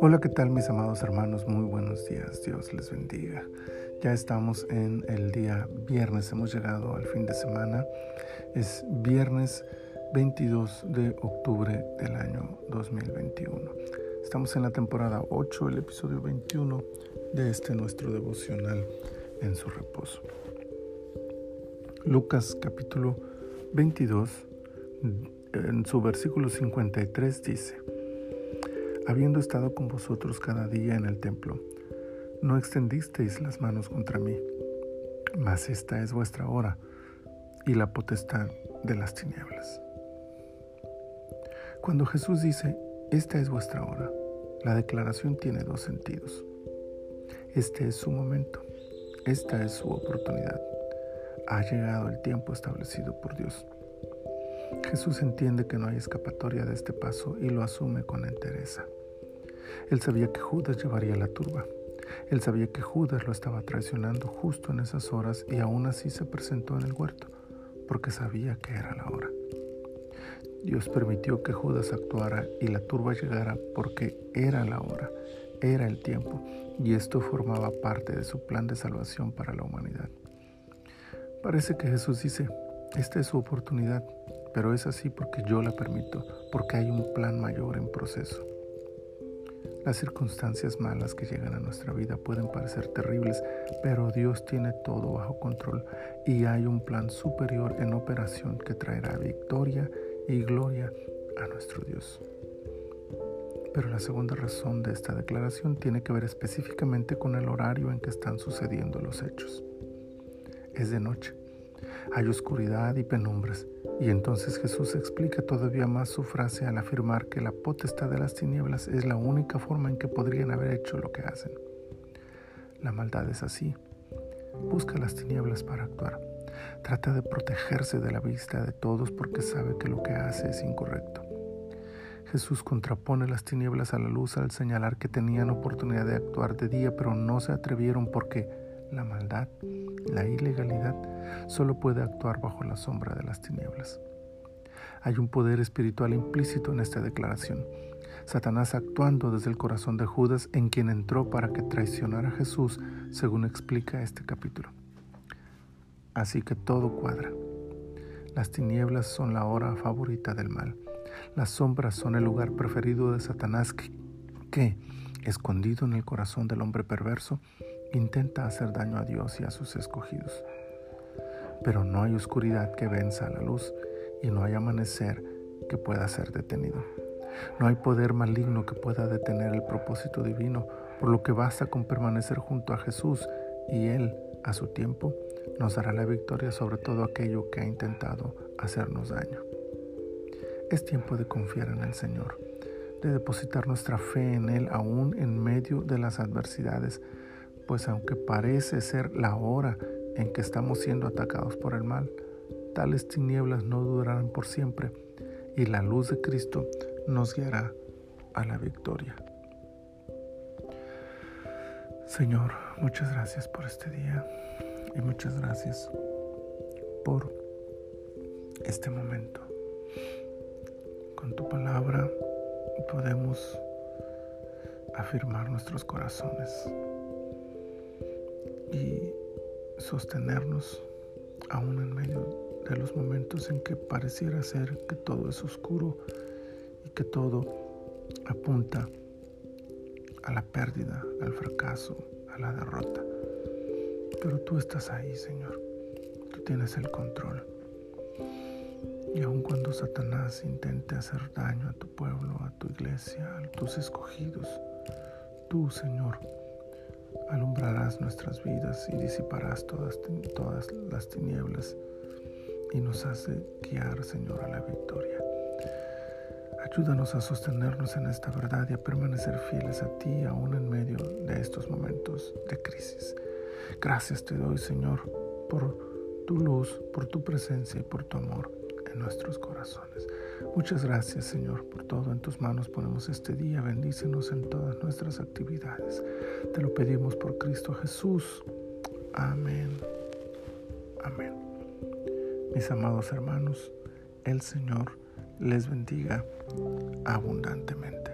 Hola, ¿qué tal mis amados hermanos? Muy buenos días, Dios les bendiga. Ya estamos en el día viernes, hemos llegado al fin de semana. Es viernes 22 de octubre del año 2021. Estamos en la temporada 8, el episodio 21 de este nuestro devocional en su reposo. Lucas capítulo 22, en su versículo 53 dice, habiendo estado con vosotros cada día en el templo, no extendisteis las manos contra mí, mas esta es vuestra hora y la potestad de las tinieblas. Cuando Jesús dice, esta es vuestra hora, la declaración tiene dos sentidos. Este es su momento, esta es su oportunidad. Ha llegado el tiempo establecido por Dios. Jesús entiende que no hay escapatoria de este paso y lo asume con entereza. Él sabía que Judas llevaría la turba. Él sabía que Judas lo estaba traicionando justo en esas horas y aún así se presentó en el huerto, porque sabía que era la hora. Dios permitió que Judas actuara y la turba llegara porque era la hora, era el tiempo, y esto formaba parte de su plan de salvación para la humanidad. Parece que Jesús dice, esta es su oportunidad, pero es así porque yo la permito, porque hay un plan mayor en proceso. Las circunstancias malas que llegan a nuestra vida pueden parecer terribles, pero Dios tiene todo bajo control y hay un plan superior en operación que traerá victoria y gloria a nuestro Dios. Pero la segunda razón de esta declaración tiene que ver específicamente con el horario en que están sucediendo los hechos. Es de noche, hay oscuridad y penumbras, y entonces Jesús explica todavía más su frase al afirmar que la potestad de las tinieblas es la única forma en que podrían haber hecho lo que hacen. La maldad es así. Busca las tinieblas para actuar. Trata de protegerse de la vista de todos porque sabe que lo que hace es incorrecto. Jesús contrapone las tinieblas a la luz al señalar que tenían oportunidad de actuar de día, pero no se atrevieron porque la maldad, la ilegalidad, solo puede actuar bajo la sombra de las tinieblas. Hay un poder espiritual implícito en esta declaración. Satanás actuando desde el corazón de Judas en quien entró para que traicionara a Jesús, según explica este capítulo. Así que todo cuadra. Las tinieblas son la hora favorita del mal. Las sombras son el lugar preferido de Satanás que, escondido en el corazón del hombre perverso, intenta hacer daño a Dios y a sus escogidos. Pero no hay oscuridad que venza a la luz y no hay amanecer que pueda ser detenido. No hay poder maligno que pueda detener el propósito divino, por lo que basta con permanecer junto a Jesús y Él, a su tiempo, nos dará la victoria sobre todo aquello que ha intentado hacernos daño. Es tiempo de confiar en el Señor, de depositar nuestra fe en Él aún en medio de las adversidades, pues aunque parece ser la hora en que estamos siendo atacados por el mal, tales tinieblas no durarán por siempre y la luz de Cristo nos guiará a la victoria. Señor, muchas gracias por este día y muchas gracias por este momento. Con tu palabra podemos afirmar nuestros corazones y sostenernos aún en medio de los momentos en que pareciera ser que todo es oscuro y que todo apunta a la pérdida, al fracaso, a la derrota. Pero tú estás ahí, Señor. Tú tienes el control. Y aun cuando Satanás intente hacer daño a tu pueblo, a tu iglesia, a tus escogidos, tú, Señor, alumbrarás nuestras vidas y disiparás todas, todas las tinieblas y nos hace guiar, Señor, a la victoria. Ayúdanos a sostenernos en esta verdad y a permanecer fieles a ti aún en medio de estos momentos de crisis. Gracias te doy, Señor, por tu luz, por tu presencia y por tu amor en nuestros corazones. Muchas gracias, Señor, por todo. En tus manos ponemos este día. Bendícenos en todas nuestras actividades. Te lo pedimos por Cristo Jesús. Amén. Amén. Mis amados hermanos, el Señor les bendiga abundantemente.